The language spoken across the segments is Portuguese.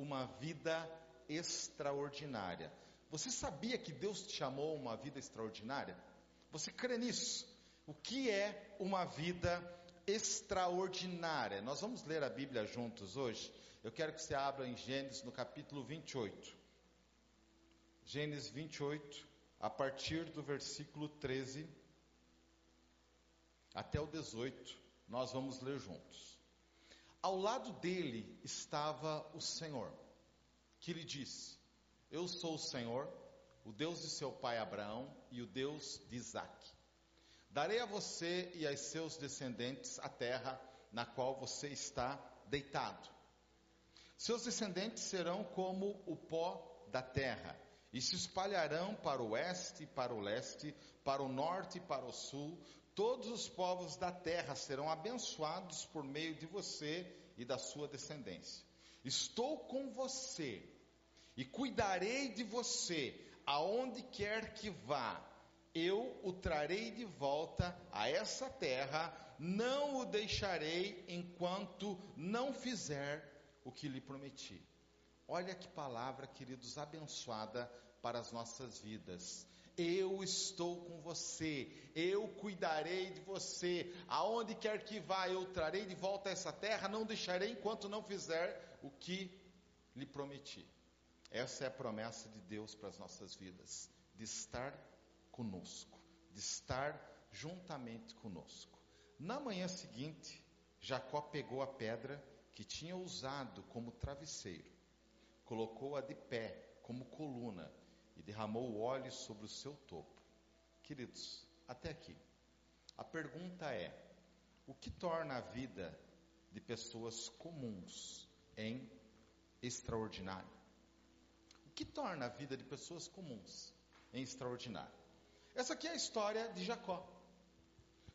uma vida extraordinária. Você sabia que Deus te chamou uma vida extraordinária? Você crê nisso? O que é uma vida extraordinária? Nós vamos ler a Bíblia juntos hoje. Eu quero que você abra em Gênesis no capítulo 28. Gênesis 28, a partir do versículo 13 até o 18, nós vamos ler juntos. Ao lado dele estava o Senhor, que lhe disse: Eu sou o Senhor, o Deus de seu pai Abraão e o Deus de Isaque. Darei a você e aos seus descendentes a terra na qual você está deitado. Seus descendentes serão como o pó da terra, e se espalharão para o oeste para o leste, para o norte e para o sul. Todos os povos da terra serão abençoados por meio de você e da sua descendência. Estou com você e cuidarei de você aonde quer que vá eu o trarei de volta a essa terra, não o deixarei enquanto não fizer o que lhe prometi. Olha que palavra, queridos, abençoada para as nossas vidas. Eu estou com você, eu cuidarei de você, aonde quer que vá, eu trarei de volta essa terra, não deixarei enquanto não fizer o que lhe prometi. Essa é a promessa de Deus para as nossas vidas, de estar conosco, de estar juntamente conosco. Na manhã seguinte, Jacó pegou a pedra que tinha usado como travesseiro, colocou-a de pé como coluna e derramou o óleo sobre o seu topo. Queridos, até aqui. A pergunta é: o que torna a vida de pessoas comuns em extraordinário? O que torna a vida de pessoas comuns em extraordinário? Essa aqui é a história de Jacó.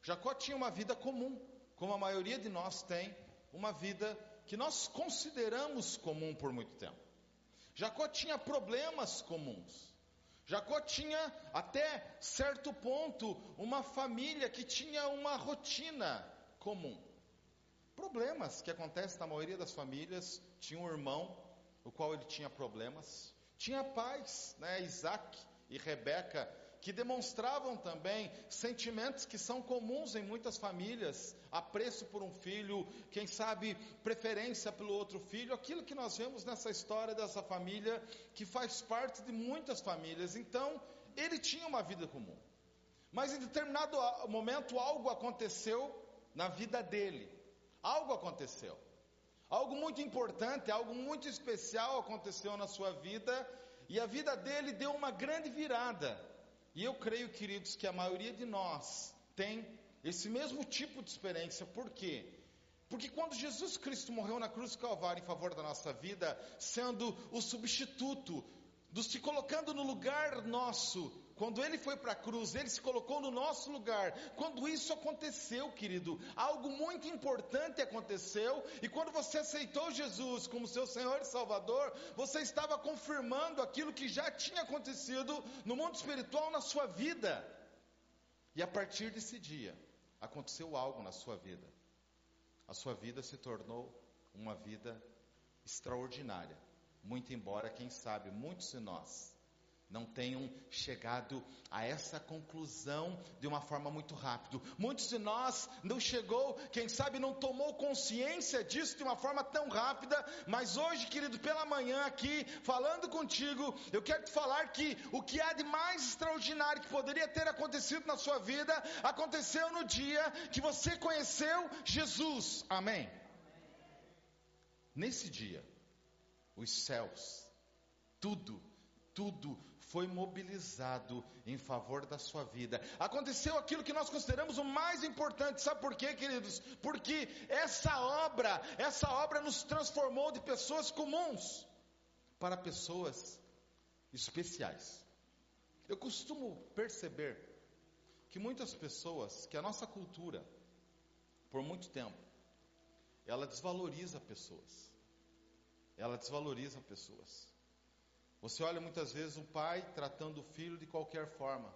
Jacó tinha uma vida comum, como a maioria de nós tem, uma vida que nós consideramos comum por muito tempo. Jacó tinha problemas comuns. Jacó tinha, até certo ponto, uma família que tinha uma rotina comum. Problemas que acontecem na maioria das famílias. Tinha um irmão, o qual ele tinha problemas. Tinha pais, né, Isaac e Rebeca, que demonstravam também sentimentos que são comuns em muitas famílias, apreço por um filho, quem sabe preferência pelo outro filho, aquilo que nós vemos nessa história dessa família que faz parte de muitas famílias. Então, ele tinha uma vida comum. Mas em determinado momento algo aconteceu na vida dele. Algo aconteceu. Algo muito importante, algo muito especial aconteceu na sua vida e a vida dele deu uma grande virada. E eu creio, queridos, que a maioria de nós tem esse mesmo tipo de experiência. Por quê? Porque quando Jesus Cristo morreu na cruz do Calvário em favor da nossa vida, sendo o substituto, dos se colocando no lugar nosso, quando ele foi para a cruz, ele se colocou no nosso lugar. Quando isso aconteceu, querido, algo muito importante aconteceu, e quando você aceitou Jesus como seu Senhor e Salvador, você estava confirmando aquilo que já tinha acontecido no mundo espiritual na sua vida. E a partir desse dia, aconteceu algo na sua vida. A sua vida se tornou uma vida extraordinária. Muito embora, quem sabe, muitos de nós não tenham chegado a essa conclusão de uma forma muito rápida. Muitos de nós não chegou, quem sabe não tomou consciência disso de uma forma tão rápida, mas hoje, querido, pela manhã aqui, falando contigo, eu quero te falar que o que há de mais extraordinário que poderia ter acontecido na sua vida, aconteceu no dia que você conheceu Jesus. Amém. Nesse dia, os céus, tudo tudo foi mobilizado em favor da sua vida. Aconteceu aquilo que nós consideramos o mais importante. Sabe por quê, queridos? Porque essa obra, essa obra nos transformou de pessoas comuns para pessoas especiais. Eu costumo perceber que muitas pessoas, que a nossa cultura, por muito tempo, ela desvaloriza pessoas. Ela desvaloriza pessoas. Você olha muitas vezes um pai tratando o filho de qualquer forma.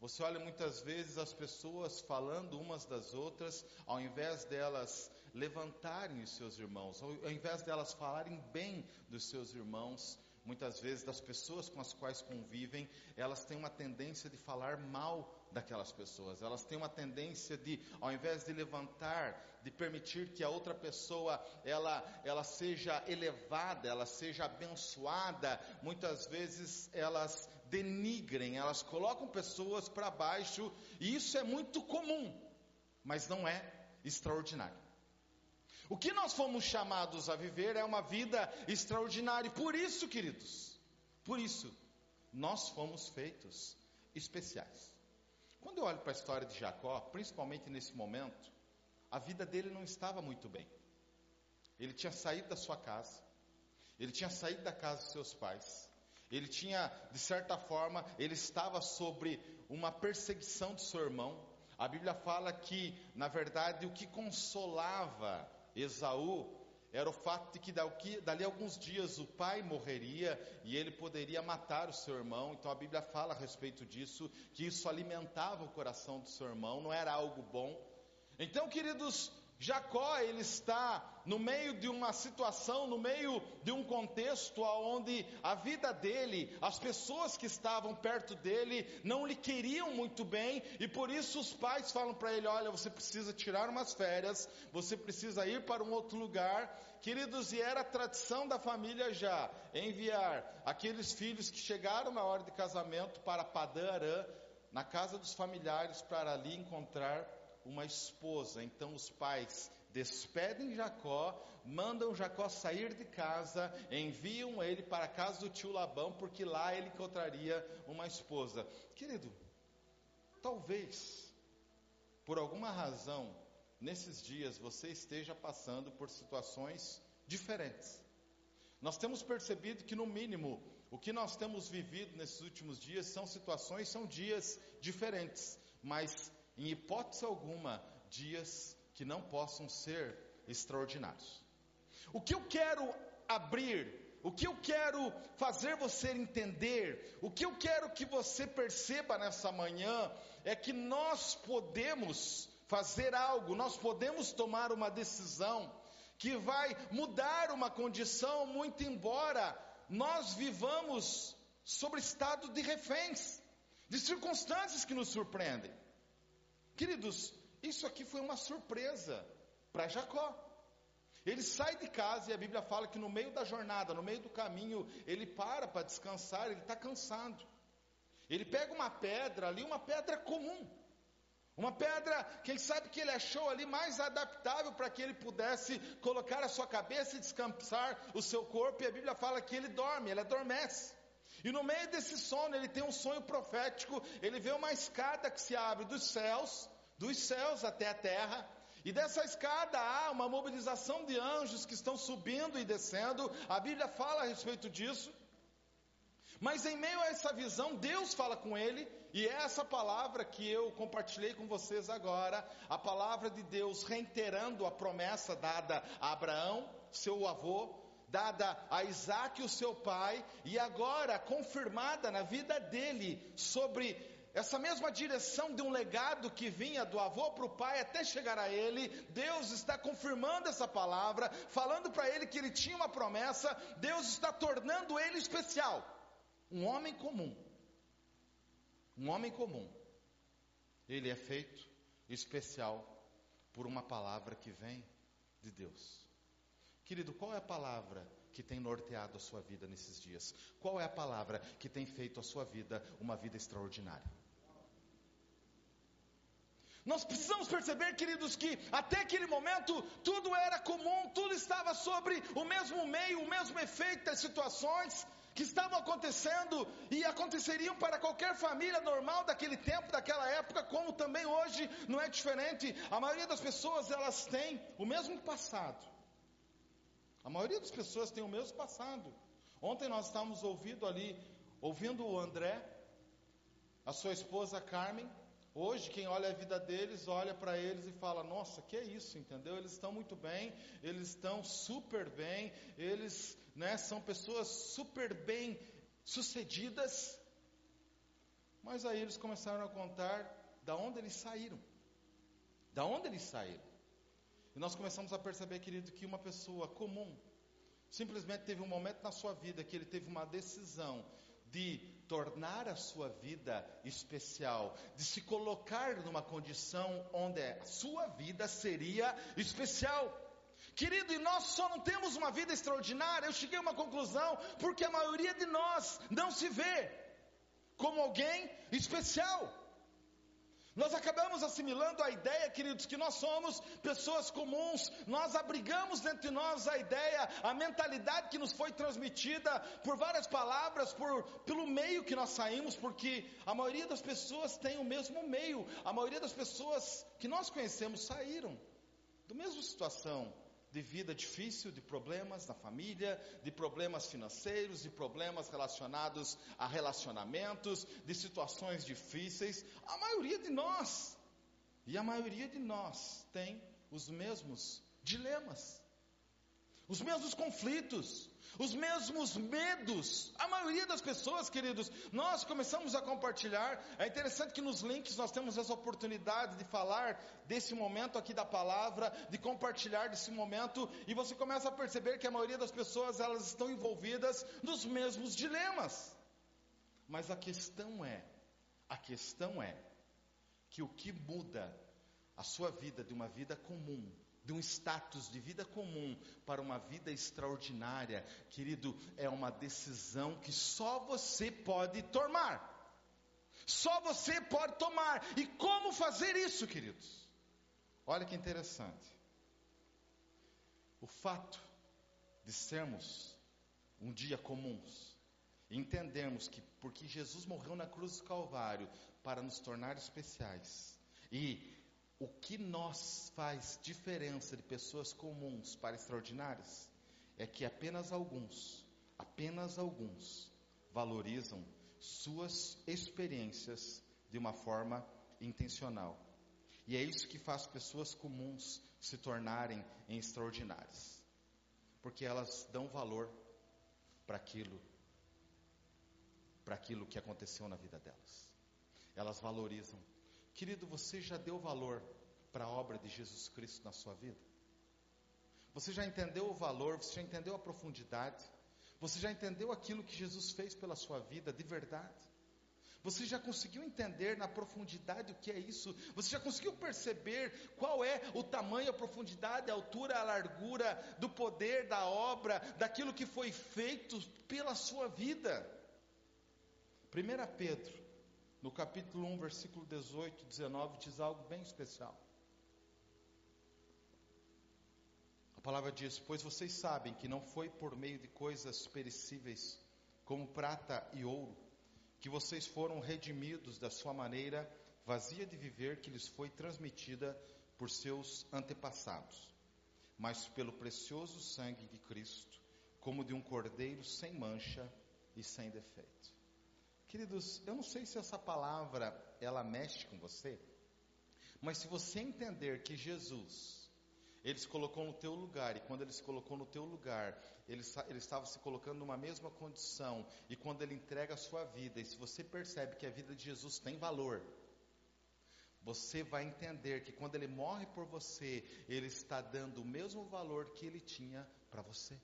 Você olha muitas vezes as pessoas falando umas das outras, ao invés delas levantarem os seus irmãos, ao invés delas falarem bem dos seus irmãos, muitas vezes das pessoas com as quais convivem, elas têm uma tendência de falar mal daquelas pessoas. Elas têm uma tendência de, ao invés de levantar, de permitir que a outra pessoa ela ela seja elevada, ela seja abençoada, muitas vezes elas denigrem, elas colocam pessoas para baixo, e isso é muito comum, mas não é extraordinário. O que nós fomos chamados a viver é uma vida extraordinária. Por isso, queridos, por isso, nós fomos feitos especiais. Quando eu olho para a história de Jacó, principalmente nesse momento, a vida dele não estava muito bem. Ele tinha saído da sua casa, ele tinha saído da casa dos seus pais, ele tinha, de certa forma, ele estava sobre uma perseguição do seu irmão. A Bíblia fala que, na verdade, o que consolava Esaú era o fato de que dali alguns dias o pai morreria e ele poderia matar o seu irmão. Então a Bíblia fala a respeito disso, que isso alimentava o coração do seu irmão, não era algo bom. Então, queridos, Jacó, ele está no meio de uma situação, no meio de um contexto onde a vida dele, as pessoas que estavam perto dele não lhe queriam muito bem e por isso os pais falam para ele: olha, você precisa tirar umas férias, você precisa ir para um outro lugar. Queridos, e era a tradição da família já enviar aqueles filhos que chegaram na hora de casamento para Padã Arã, na casa dos familiares, para ali encontrar uma esposa. Então os pais despedem Jacó, mandam Jacó sair de casa, enviam ele para a casa do tio Labão, porque lá ele encontraria uma esposa. Querido, talvez, por alguma razão, nesses dias você esteja passando por situações diferentes. Nós temos percebido que, no mínimo, o que nós temos vivido nesses últimos dias são situações, são dias diferentes, mas em hipótese alguma, dias que não possam ser extraordinários. O que eu quero abrir, o que eu quero fazer você entender, o que eu quero que você perceba nessa manhã, é que nós podemos fazer algo, nós podemos tomar uma decisão que vai mudar uma condição, muito embora nós vivamos sobre estado de reféns, de circunstâncias que nos surpreendem. Queridos, isso aqui foi uma surpresa para Jacó. Ele sai de casa e a Bíblia fala que no meio da jornada, no meio do caminho, ele para para descansar, ele está cansado. Ele pega uma pedra ali, uma pedra comum. Uma pedra, quem sabe que ele achou ali mais adaptável para que ele pudesse colocar a sua cabeça e descansar o seu corpo, e a Bíblia fala que ele dorme, ele adormece. E no meio desse sono, ele tem um sonho profético. Ele vê uma escada que se abre dos céus, dos céus até a terra. E dessa escada há uma mobilização de anjos que estão subindo e descendo. A Bíblia fala a respeito disso. Mas em meio a essa visão, Deus fala com ele, e é essa palavra que eu compartilhei com vocês agora, a palavra de Deus reiterando a promessa dada a Abraão, seu avô, dada a Isaac, o seu pai, e agora confirmada na vida dele sobre essa mesma direção de um legado que vinha do avô para o pai até chegar a ele, Deus está confirmando essa palavra, falando para ele que ele tinha uma promessa, Deus está tornando ele especial, um homem comum. Um homem comum. Ele é feito especial por uma palavra que vem de Deus. Querido, qual é a palavra que tem norteado a sua vida nesses dias? Qual é a palavra que tem feito a sua vida uma vida extraordinária? Nós precisamos perceber, queridos, que até aquele momento tudo era comum, tudo estava sobre o mesmo meio, o mesmo efeito das situações que estavam acontecendo e aconteceriam para qualquer família normal daquele tempo, daquela época, como também hoje não é diferente. A maioria das pessoas elas têm o mesmo passado, a maioria das pessoas tem o mesmo passado. Ontem nós estávamos ouvindo ali, ouvindo o André, a sua esposa Carmen. Hoje, quem olha a vida deles, olha para eles e fala: Nossa, que é isso, entendeu? Eles estão muito bem, eles estão super bem, eles né, são pessoas super bem sucedidas. Mas aí eles começaram a contar da onde eles saíram. Da onde eles saíram. E nós começamos a perceber, querido, que uma pessoa comum simplesmente teve um momento na sua vida que ele teve uma decisão de tornar a sua vida especial, de se colocar numa condição onde a sua vida seria especial. Querido, e nós só não temos uma vida extraordinária, eu cheguei a uma conclusão, porque a maioria de nós não se vê como alguém especial. Nós acabamos assimilando a ideia, queridos, que nós somos pessoas comuns, nós abrigamos dentro de nós a ideia, a mentalidade que nos foi transmitida por várias palavras, por, pelo meio que nós saímos, porque a maioria das pessoas tem o mesmo meio, a maioria das pessoas que nós conhecemos saíram do mesma situação, de vida difícil, de problemas na família, de problemas financeiros, de problemas relacionados a relacionamentos, de situações difíceis. A maioria de nós, e a maioria de nós tem os mesmos dilemas, os mesmos conflitos, os mesmos medos. A maioria das pessoas, queridos, nós começamos a compartilhar. É interessante que nos links nós temos essa oportunidade de falar desse momento aqui da palavra, de compartilhar desse momento, e você começa a perceber que a maioria das pessoas elas estão envolvidas nos mesmos dilemas. Mas a questão é, a questão é que o que muda a sua vida de uma vida comum de um status de vida comum para uma vida extraordinária, querido, é uma decisão que só você pode tomar. Só você pode tomar. E como fazer isso, queridos? Olha que interessante. O fato de sermos um dia comuns, entendermos que porque Jesus morreu na cruz do Calvário para nos tornar especiais, e o que nós faz diferença de pessoas comuns para extraordinárias é que apenas alguns, apenas alguns, valorizam suas experiências de uma forma intencional. E é isso que faz pessoas comuns se tornarem extraordinárias. Porque elas dão valor para aquilo, para aquilo que aconteceu na vida delas. Elas valorizam Querido, você já deu valor para a obra de Jesus Cristo na sua vida? Você já entendeu o valor, você já entendeu a profundidade? Você já entendeu aquilo que Jesus fez pela sua vida de verdade? Você já conseguiu entender na profundidade o que é isso? Você já conseguiu perceber qual é o tamanho, a profundidade, a altura, a largura do poder da obra, daquilo que foi feito pela sua vida? 1 Pedro no capítulo 1, versículo 18 e 19, diz algo bem especial. A palavra diz: Pois vocês sabem que não foi por meio de coisas perecíveis, como prata e ouro, que vocês foram redimidos da sua maneira vazia de viver que lhes foi transmitida por seus antepassados, mas pelo precioso sangue de Cristo, como de um cordeiro sem mancha e sem defeito. Queridos, eu não sei se essa palavra ela mexe com você, mas se você entender que Jesus, ele se colocou no teu lugar, e quando ele se colocou no teu lugar, ele, ele estava se colocando numa mesma condição, e quando ele entrega a sua vida, e se você percebe que a vida de Jesus tem valor, você vai entender que quando ele morre por você, ele está dando o mesmo valor que ele tinha para você.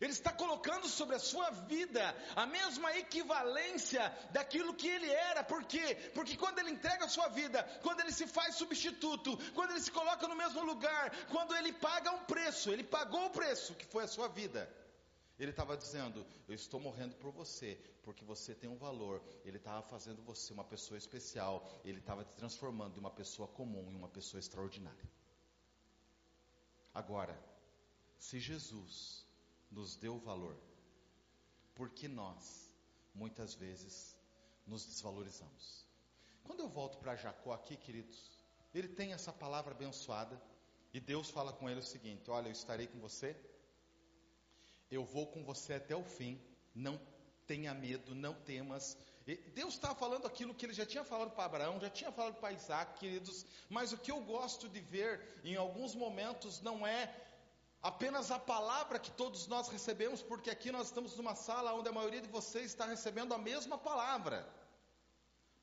Ele está colocando sobre a sua vida a mesma equivalência daquilo que ele era. Por quê? Porque quando ele entrega a sua vida, quando ele se faz substituto, quando ele se coloca no mesmo lugar, quando ele paga um preço, ele pagou o preço que foi a sua vida. Ele estava dizendo: Eu estou morrendo por você, porque você tem um valor. Ele estava fazendo você uma pessoa especial. Ele estava te transformando de uma pessoa comum em uma pessoa extraordinária. Agora, se Jesus nos deu valor, porque nós, muitas vezes, nos desvalorizamos. Quando eu volto para Jacó aqui, queridos, ele tem essa palavra abençoada, e Deus fala com ele o seguinte: Olha, eu estarei com você, eu vou com você até o fim, não tenha medo, não temas. Deus estava falando aquilo que ele já tinha falado para Abraão, já tinha falado para Isaac, queridos, mas o que eu gosto de ver em alguns momentos não é apenas a palavra que todos nós recebemos, porque aqui nós estamos numa sala onde a maioria de vocês está recebendo a mesma palavra.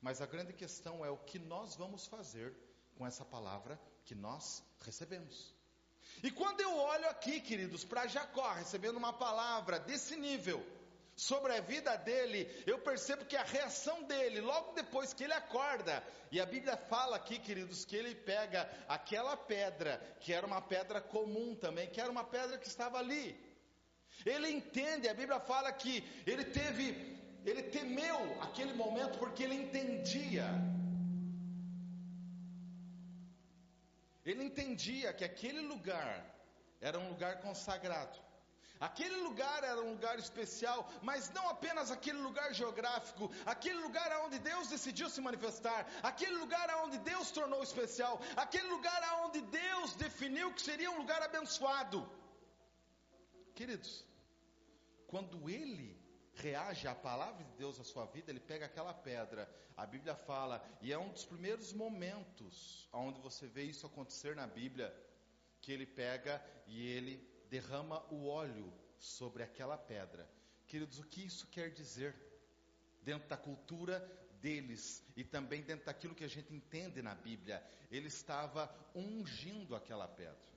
Mas a grande questão é o que nós vamos fazer com essa palavra que nós recebemos. E quando eu olho aqui, queridos, para Jacó recebendo uma palavra desse nível sobre a vida dele, eu percebo que a reação dele, logo depois que ele acorda, e a Bíblia fala aqui, queridos, que ele pega aquela pedra, que era uma pedra comum também, que era uma pedra que estava ali. Ele entende, a Bíblia fala que ele teve, ele temeu aquele momento porque ele entendia Ele entendia que aquele lugar era um lugar consagrado. Aquele lugar era um lugar especial, mas não apenas aquele lugar geográfico, aquele lugar onde Deus decidiu se manifestar, aquele lugar onde Deus tornou especial, aquele lugar onde Deus definiu que seria um lugar abençoado. Queridos, quando ele reage à palavra de Deus na sua vida, ele pega aquela pedra. A Bíblia fala, e é um dos primeiros momentos onde você vê isso acontecer na Bíblia, que ele pega e ele derrama o óleo sobre aquela pedra. Queridos, o que isso quer dizer? Dentro da cultura deles e também dentro daquilo que a gente entende na Bíblia, ele estava ungindo aquela pedra.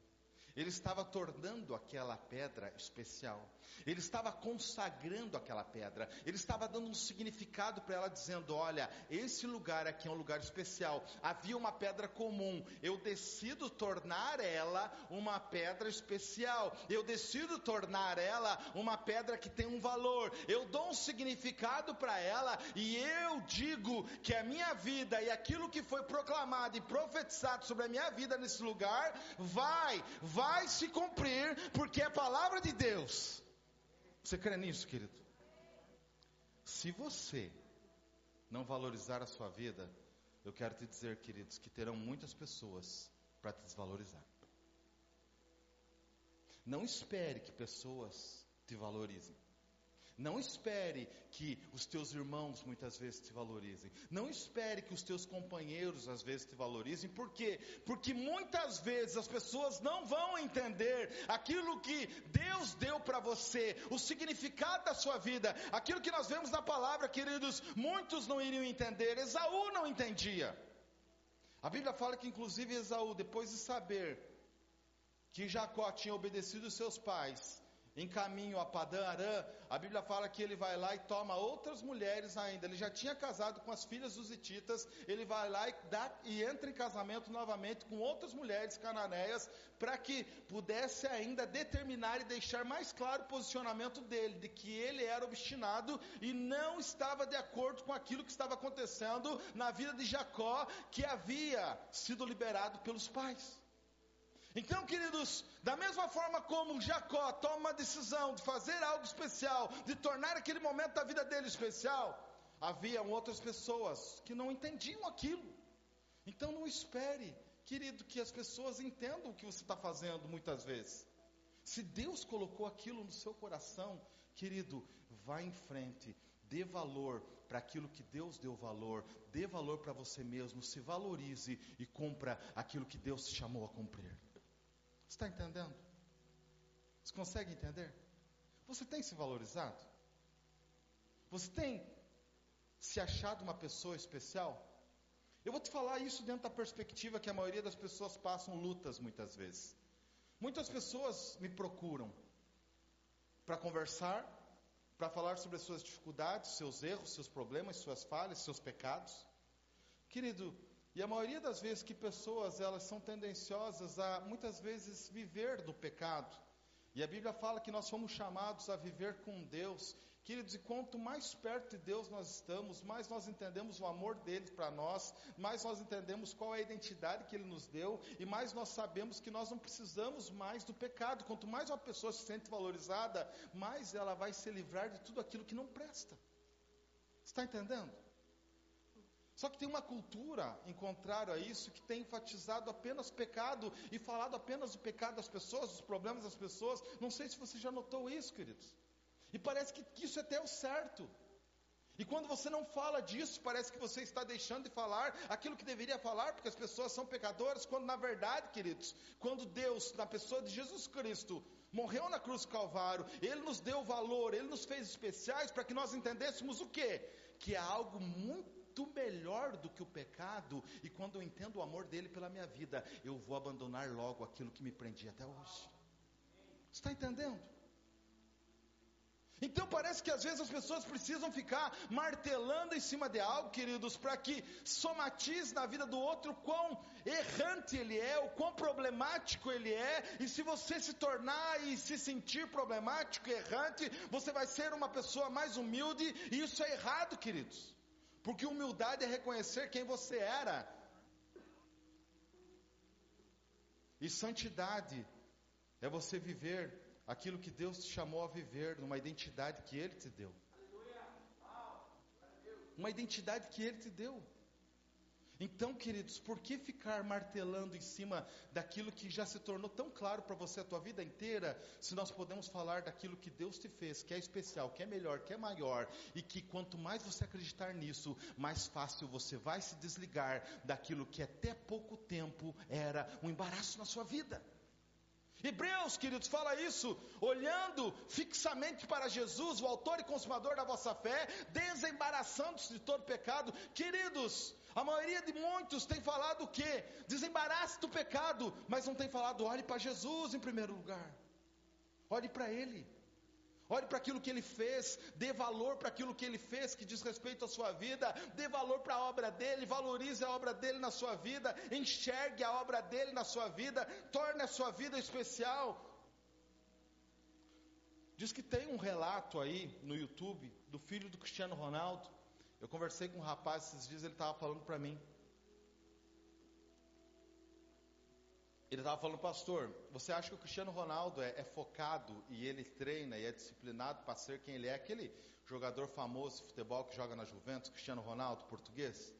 Ele estava tornando aquela pedra especial. Ele estava consagrando aquela pedra. Ele estava dando um significado para ela, dizendo: Olha, esse lugar aqui é um lugar especial. Havia uma pedra comum. Eu decido tornar ela uma pedra especial. Eu decido tornar ela uma pedra que tem um valor. Eu dou um significado para ela e eu digo que a minha vida e aquilo que foi proclamado e profetizado sobre a minha vida nesse lugar vai, vai se cumprir, porque é a palavra de Deus. Você crê nisso, querido? Se você não valorizar a sua vida, eu quero te dizer, queridos, que terão muitas pessoas para te desvalorizar. Não espere que pessoas te valorizem. Não espere que os teus irmãos muitas vezes te valorizem. Não espere que os teus companheiros às vezes te valorizem. Por quê? Porque muitas vezes as pessoas não vão entender aquilo que Deus deu para você, o significado da sua vida, aquilo que nós vemos na palavra, queridos, muitos não iriam entender. Esaú não entendia. A Bíblia fala que inclusive Esaú, depois de saber que Jacó tinha obedecido seus pais, em caminho a Padã Arã, a Bíblia fala que ele vai lá e toma outras mulheres ainda. Ele já tinha casado com as filhas dos Hititas, ele vai lá e, dá, e entra em casamento novamente com outras mulheres cananeias, para que pudesse ainda determinar e deixar mais claro o posicionamento dele, de que ele era obstinado e não estava de acordo com aquilo que estava acontecendo na vida de Jacó, que havia sido liberado pelos pais. Então, queridos, da mesma forma como Jacó toma uma decisão de fazer algo especial, de tornar aquele momento da vida dele especial, haviam outras pessoas que não entendiam aquilo. Então, não espere, querido, que as pessoas entendam o que você está fazendo muitas vezes. Se Deus colocou aquilo no seu coração, querido, vá em frente, dê valor para aquilo que Deus deu valor, dê valor para você mesmo, se valorize e cumpra aquilo que Deus te chamou a cumprir. Está entendendo? Você consegue entender? Você tem se valorizado? Você tem se achado uma pessoa especial? Eu vou te falar isso dentro da perspectiva que a maioria das pessoas passam lutas muitas vezes. Muitas pessoas me procuram para conversar, para falar sobre as suas dificuldades, seus erros, seus problemas, suas falhas, seus pecados. Querido, e a maioria das vezes que pessoas elas são tendenciosas a muitas vezes viver do pecado. E a Bíblia fala que nós fomos chamados a viver com Deus. Queridos, e quanto mais perto de Deus nós estamos, mais nós entendemos o amor dele para nós, mais nós entendemos qual é a identidade que ele nos deu, e mais nós sabemos que nós não precisamos mais do pecado. Quanto mais uma pessoa se sente valorizada, mais ela vai se livrar de tudo aquilo que não presta. Está entendendo? Só que tem uma cultura, em contrário a isso, que tem enfatizado apenas pecado e falado apenas do pecado das pessoas, dos problemas das pessoas. Não sei se você já notou isso, queridos. E parece que, isso é até o certo. E quando você não fala disso, parece que você está deixando de falar aquilo que deveria falar, porque as pessoas são pecadoras, quando na verdade, queridos, quando Deus, na pessoa de Jesus Cristo, morreu na cruz do Calvário, Ele nos deu valor, Ele nos fez especiais para que nós entendêssemos o quê? Que é algo muito muito melhor do que o pecado, e quando eu entendo o amor dele pela minha vida, eu vou abandonar logo aquilo que me prendia até hoje. Está entendendo? Então parece que às vezes as pessoas precisam ficar martelando em cima de algo, queridos, para que somatize na vida do outro quão errante ele é, o quão problemático ele é, e se você se tornar e se sentir problemático, errante, você vai ser uma pessoa mais humilde, e isso é errado, queridos. Porque humildade é reconhecer quem você era. E santidade é você viver aquilo que Deus te chamou a viver, numa identidade que Ele te deu. Uma identidade que Ele te deu. Então, queridos, por que ficar martelando em cima daquilo que já se tornou tão claro para você a tua vida inteira, se nós podemos falar daquilo que Deus te fez, que é especial, que é melhor, que é maior, e que quanto mais você acreditar nisso, mais fácil você vai se desligar daquilo que até pouco tempo era um embaraço na sua vida. Hebreus, queridos, fala isso, olhando fixamente para Jesus, o autor e consumador da vossa fé, desembaraçando-se de todo pecado. Queridos, a maioria de muitos tem falado o quê? Desembarace do pecado, mas não tem falado, olhe para Jesus em primeiro lugar. Olhe para Ele. Olhe para aquilo que ele fez, dê valor para aquilo que ele fez que diz respeito à sua vida, dê valor para a obra dele, valorize a obra dele na sua vida, enxergue a obra dele na sua vida, torne a sua vida especial. Diz que tem um relato aí no YouTube do filho do Cristiano Ronaldo. Eu conversei com um rapaz esses dias, ele estava falando para mim. Ele estava falando, pastor, você acha que o Cristiano Ronaldo é, é, focado e ele treina e é disciplinado para ser quem ele é? Aquele jogador famoso de futebol que joga na Juventus, Cristiano Ronaldo, português,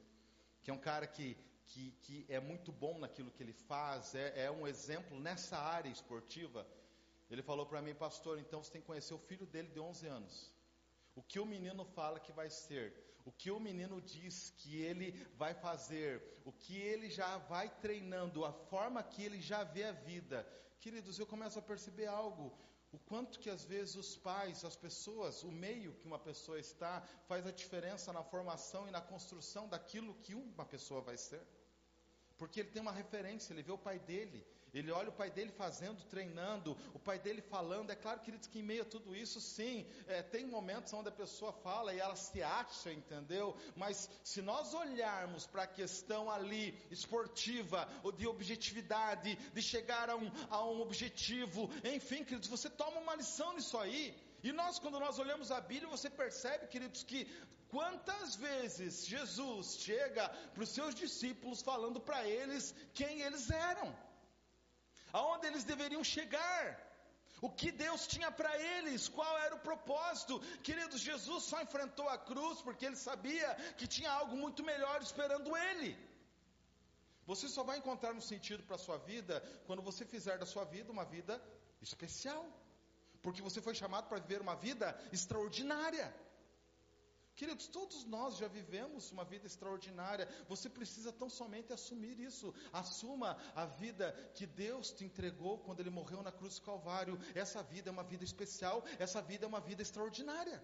que é um cara que, que, que é muito bom naquilo que ele faz, é, é um exemplo nessa área esportiva. Ele falou para mim, pastor, então você tem que conhecer o filho dele de 11 anos. O que o menino fala que vai ser, o que o menino diz que ele vai fazer, o que ele já vai treinando, a forma que ele já vê a vida. Queridos, eu começo a perceber algo. O quanto que às vezes os pais, as pessoas, o meio que uma pessoa está, faz a diferença na formação e na construção daquilo que uma pessoa vai ser. Porque ele tem uma referência, ele vê o pai dele, ele olha o pai dele fazendo, treinando, o pai dele falando. É claro, queridos, que em meio a tudo isso, sim, é, tem momentos onde a pessoa fala e ela se acha, entendeu? Mas se nós olharmos para a questão ali esportiva, ou de objetividade, de chegar a um, a um objetivo, enfim, queridos, você toma uma lição nisso aí. E nós, quando nós olhamos a Bíblia, você percebe, queridos, que quantas vezes Jesus chega para os seus discípulos falando para eles quem eles eram aonde eles deveriam chegar. O que Deus tinha para eles, qual era o propósito? Queridos, Jesus só enfrentou a cruz porque ele sabia que tinha algo muito melhor esperando ele. Você só vai encontrar um sentido para a sua vida quando você fizer da sua vida uma vida especial. Porque você foi chamado para viver uma vida extraordinária. Queridos, todos nós já vivemos uma vida extraordinária. Você precisa tão somente assumir isso. Assuma a vida que Deus te entregou quando Ele morreu na cruz do Calvário. Essa vida é uma vida especial. Essa vida é uma vida extraordinária.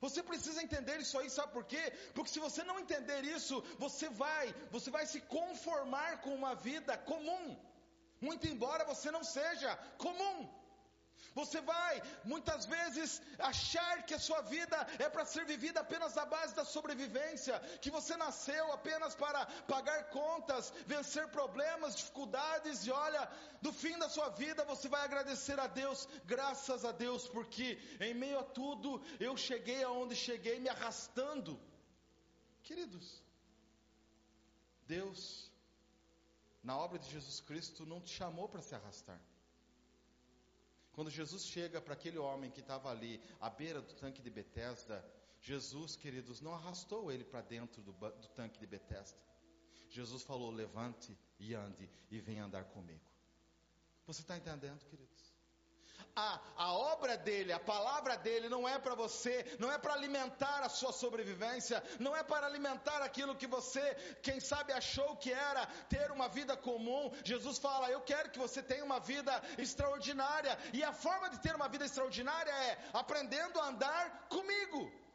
Você precisa entender isso aí, sabe por quê? Porque se você não entender isso, você vai, você vai se conformar com uma vida comum. Muito embora você não seja comum. Você vai muitas vezes achar que a sua vida é para ser vivida apenas na base da sobrevivência, que você nasceu apenas para pagar contas, vencer problemas, dificuldades, e olha, no fim da sua vida você vai agradecer a Deus, graças a Deus, porque em meio a tudo eu cheguei aonde cheguei me arrastando. Queridos, Deus, na obra de Jesus Cristo, não te chamou para se arrastar. Quando Jesus chega para aquele homem que estava ali à beira do tanque de Betesda, Jesus, queridos, não arrastou ele para dentro do, do tanque de Betesda. Jesus falou: levante e ande e venha andar comigo. Você está entendendo, queridos? A, a obra dele, a palavra dele não é para você, não é para alimentar a sua sobrevivência, não é para alimentar aquilo que você, quem sabe, achou que era ter uma vida comum. Jesus fala: Eu quero que você tenha uma vida extraordinária, e a forma de ter uma vida extraordinária é aprendendo a andar comigo.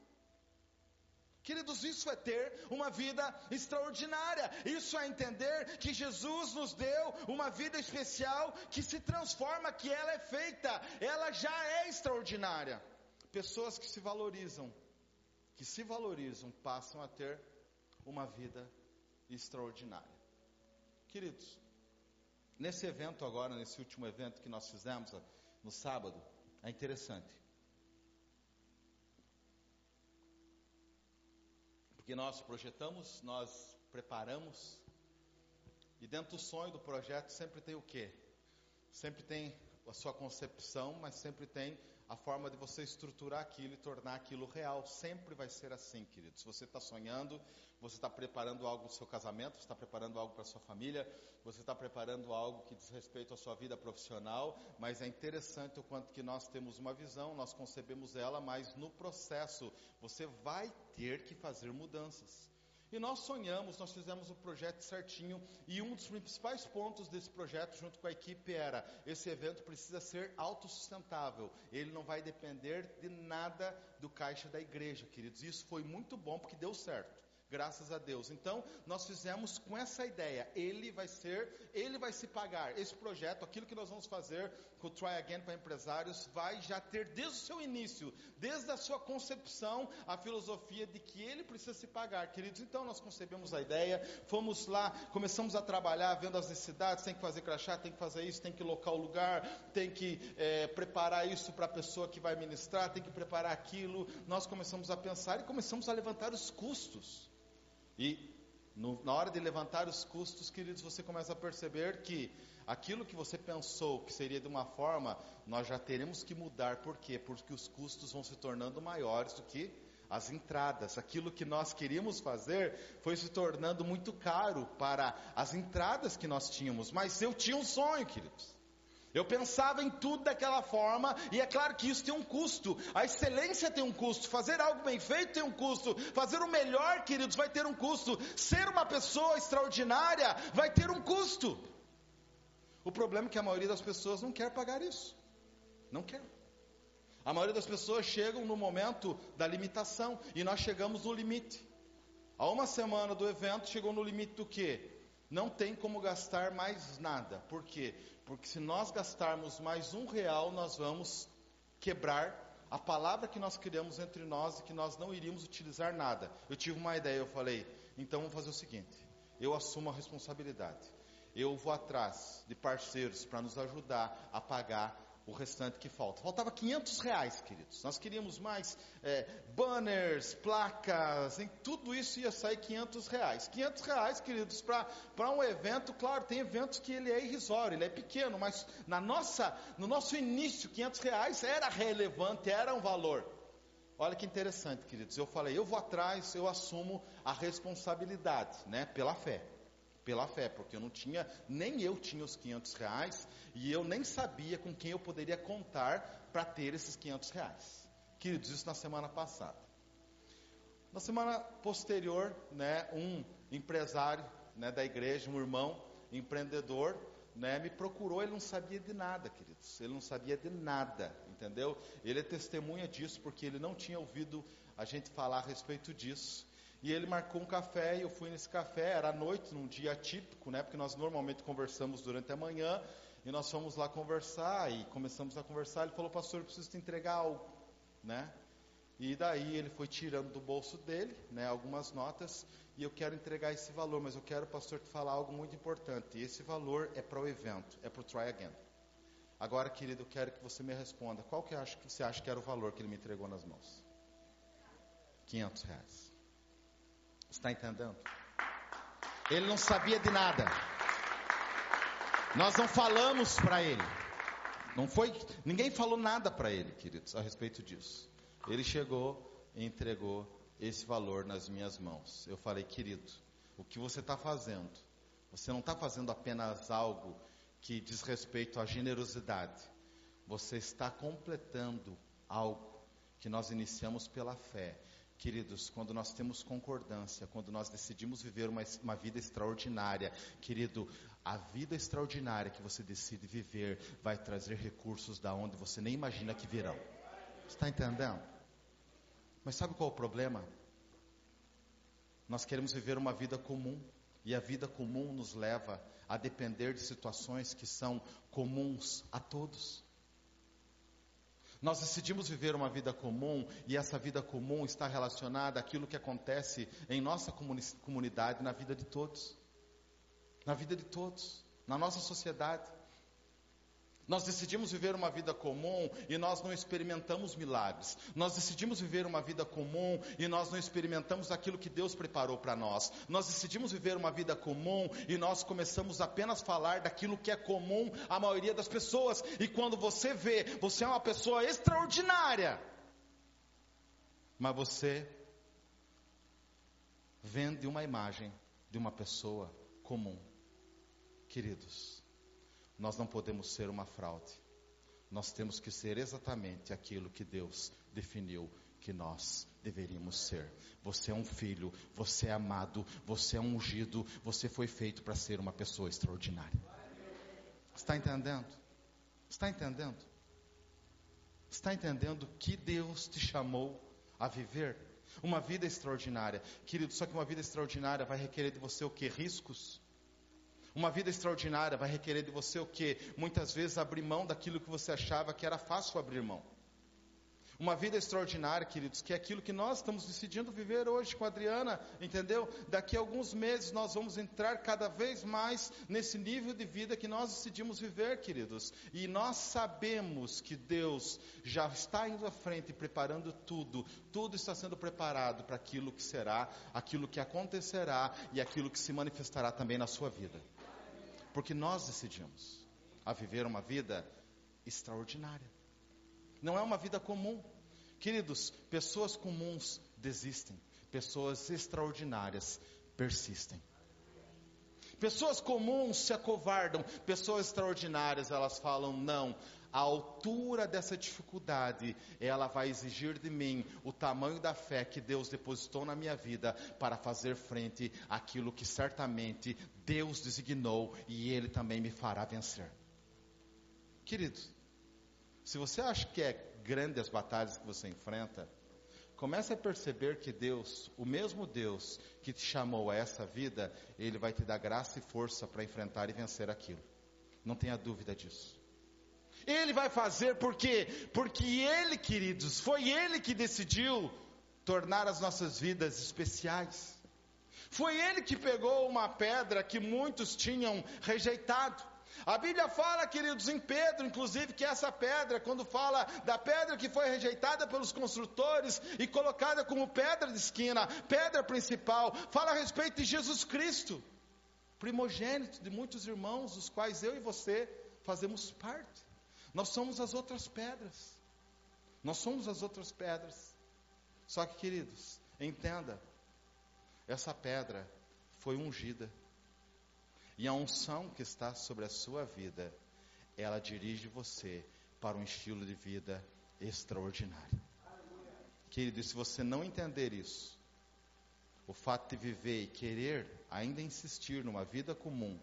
Queridos, isso é ter uma vida extraordinária. Isso é entender que Jesus nos deu uma vida especial que se transforma, que ela é feita, ela já é extraordinária. Pessoas que se valorizam, que se valorizam, passam a ter uma vida extraordinária. Queridos, nesse evento agora, nesse último evento que nós fizemos no sábado, é interessante. Porque nós projetamos, nós preparamos, e dentro do sonho do projeto sempre tem o quê? Sempre tem a sua concepção, mas sempre tem a forma de você estruturar aquilo e tornar aquilo real. Sempre vai ser assim, queridos. Se você está sonhando, você está preparando algo para o seu casamento, você está preparando algo para a sua família, você está preparando algo que diz respeito à sua vida profissional, mas é interessante o quanto que nós temos uma visão, nós concebemos ela, mas no processo você vai ter que fazer mudanças. E nós sonhamos, nós fizemos o projeto certinho, e um dos principais pontos desse projeto, junto com a equipe, era: esse evento precisa ser autossustentável, ele não vai depender de nada do caixa da igreja, queridos. Isso foi muito bom porque deu certo. Graças a Deus. Então, nós fizemos com essa ideia. Ele vai ser, ele vai se pagar. Esse projeto, aquilo que nós vamos fazer com o Try Again para empresários, vai já ter desde o seu início, desde a sua concepção, a filosofia de que ele precisa se pagar. Queridos, então nós concebemos a ideia, fomos lá, começamos a trabalhar, vendo as necessidades, tem que fazer crachá, tem que fazer isso, tem que locar o lugar, tem que é, preparar isso para a pessoa que vai ministrar, tem que preparar aquilo. Nós começamos a pensar e começamos a levantar os custos. E no, na hora de levantar os custos, queridos, você começa a perceber que aquilo que você pensou que seria de uma forma, nós já teremos que mudar. Por quê? Porque os custos vão se tornando maiores do que as entradas. Aquilo que nós queríamos fazer foi se tornando muito caro para as entradas que nós tínhamos. Mas eu tinha um sonho, queridos. Eu pensava em tudo daquela forma, e é claro que isso tem um custo. A excelência tem um custo, fazer algo bem feito tem um custo, fazer o melhor, queridos, vai ter um custo. Ser uma pessoa extraordinária vai ter um custo. O problema é que a maioria das pessoas não quer pagar isso. Não quer. A maioria das pessoas chegam no momento da limitação, e nós chegamos no limite. Há uma semana do evento chegou no limite do quê? Não tem como gastar mais nada. Por quê? Porque se nós gastarmos mais um real, nós vamos quebrar a palavra que nós criamos entre nós e que nós não iríamos utilizar nada. Eu tive uma ideia, eu falei, então vamos fazer o seguinte: eu assumo a responsabilidade. Eu vou atrás de parceiros para nos ajudar a pagar o restante que falta. Faltava 500 reais, queridos. Nós queríamos mais é, banners, placas, em tudo isso ia sair 500 reais. 500 reais, queridos, para um evento, claro, tem eventos que ele é irrisório, ele é pequeno, mas na nossa, no nosso início, 500 reais era relevante, era um valor. Olha que interessante, queridos. Eu falei, eu vou atrás, eu assumo a responsabilidade, né, pela fé pela fé, porque eu não tinha, nem eu tinha os 500 reais e eu nem sabia com quem eu poderia contar para ter esses 500 reais. Queridos, isso na semana passada. Na semana posterior, né, um empresário né, da igreja, um irmão empreendedor, né, me procurou, ele não sabia de nada, queridos, ele não sabia de nada, entendeu? Ele é testemunha disso, porque ele não tinha ouvido a gente falar a respeito disso. E ele marcou um café e eu fui nesse café, era à noite, num dia típico, né? Porque nós normalmente conversamos durante a manhã. E nós fomos lá conversar e começamos a conversar. Ele falou, pastor, eu preciso te entregar algo, né? E daí ele foi tirando do bolso dele, né, algumas notas, e eu quero entregar esse valor, mas eu quero, pastor, te falar algo muito importante. E esse valor é para o evento, é para o Try Again. Agora, querido, eu quero que você me responda, qual que, que você acha que era o valor que ele me entregou nas mãos? 500 reais. Está entendendo? Ele não sabia de nada. Nós não falamos para ele. Não foi, ninguém falou nada para ele, queridos, a respeito disso. Ele chegou e entregou esse valor nas minhas mãos. Eu falei, querido, o que você está fazendo? Você não está fazendo apenas algo que diz respeito à generosidade. Você está completando algo que nós iniciamos pela fé. Queridos, quando nós temos concordância, quando nós decidimos viver uma, uma vida extraordinária, querido, a vida extraordinária que você decide viver vai trazer recursos da onde você nem imagina que virão. Está entendendo? Mas sabe qual é o problema? Nós queremos viver uma vida comum. E a vida comum nos leva a depender de situações que são comuns a todos. Nós decidimos viver uma vida comum e essa vida comum está relacionada àquilo que acontece em nossa comunidade, na vida de todos. Na vida de todos, na nossa sociedade. Nós decidimos viver uma vida comum e nós não experimentamos milagres. Nós decidimos viver uma vida comum e nós não experimentamos aquilo que Deus preparou para nós. Nós decidimos viver uma vida comum e nós começamos apenas a falar daquilo que é comum à maioria das pessoas. E quando você vê, você é uma pessoa extraordinária. Mas você vende uma imagem de uma pessoa comum. Queridos, nós não podemos ser uma fraude. Nós temos que ser exatamente aquilo que Deus definiu que nós deveríamos ser. Você é um filho, você é amado, você é ungido, você foi feito para ser uma pessoa extraordinária. Está entendendo? Está entendendo? Está entendendo que Deus te chamou a viver? Uma vida extraordinária. Querido, só que uma vida extraordinária vai requerer de você o que? Riscos. Uma vida extraordinária vai requerer de você o que? Muitas vezes abrir mão daquilo que você achava que era fácil abrir mão. Uma vida extraordinária, queridos, que é aquilo que nós estamos decidindo viver hoje com a Adriana, entendeu? Daqui a alguns meses nós vamos entrar cada vez mais nesse nível de vida que nós decidimos viver, queridos. E nós sabemos que Deus já está indo à frente, preparando tudo, tudo está sendo preparado para aquilo que será, aquilo que acontecerá e aquilo que se manifestará também na sua vida. Porque nós decidimos a viver uma vida extraordinária. Não é uma vida comum. Queridos, pessoas comuns desistem, pessoas extraordinárias persistem. Pessoas comuns se acovardam, pessoas extraordinárias elas falam não. A altura dessa dificuldade, ela vai exigir de mim o tamanho da fé que Deus depositou na minha vida para fazer frente àquilo que certamente Deus designou e Ele também me fará vencer. Queridos, se você acha que é grande as batalhas que você enfrenta, comece a perceber que Deus, o mesmo Deus que te chamou a essa vida, Ele vai te dar graça e força para enfrentar e vencer aquilo. Não tenha dúvida disso. Ele vai fazer por quê? Porque Ele, queridos, foi Ele que decidiu tornar as nossas vidas especiais. Foi Ele que pegou uma pedra que muitos tinham rejeitado. A Bíblia fala, queridos, em Pedro, inclusive, que essa pedra, quando fala da pedra que foi rejeitada pelos construtores e colocada como pedra de esquina, pedra principal, fala a respeito de Jesus Cristo, primogênito de muitos irmãos, dos quais eu e você fazemos parte. Nós somos as outras pedras. Nós somos as outras pedras. Só que, queridos, entenda, essa pedra foi ungida. E a unção que está sobre a sua vida, ela dirige você para um estilo de vida extraordinário. Querido, se você não entender isso, o fato de viver e querer ainda insistir numa vida comum,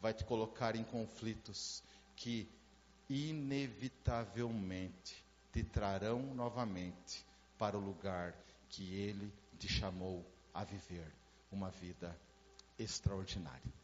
vai te colocar em conflitos que inevitavelmente te trarão novamente para o lugar que Ele te chamou a viver uma vida extraordinária.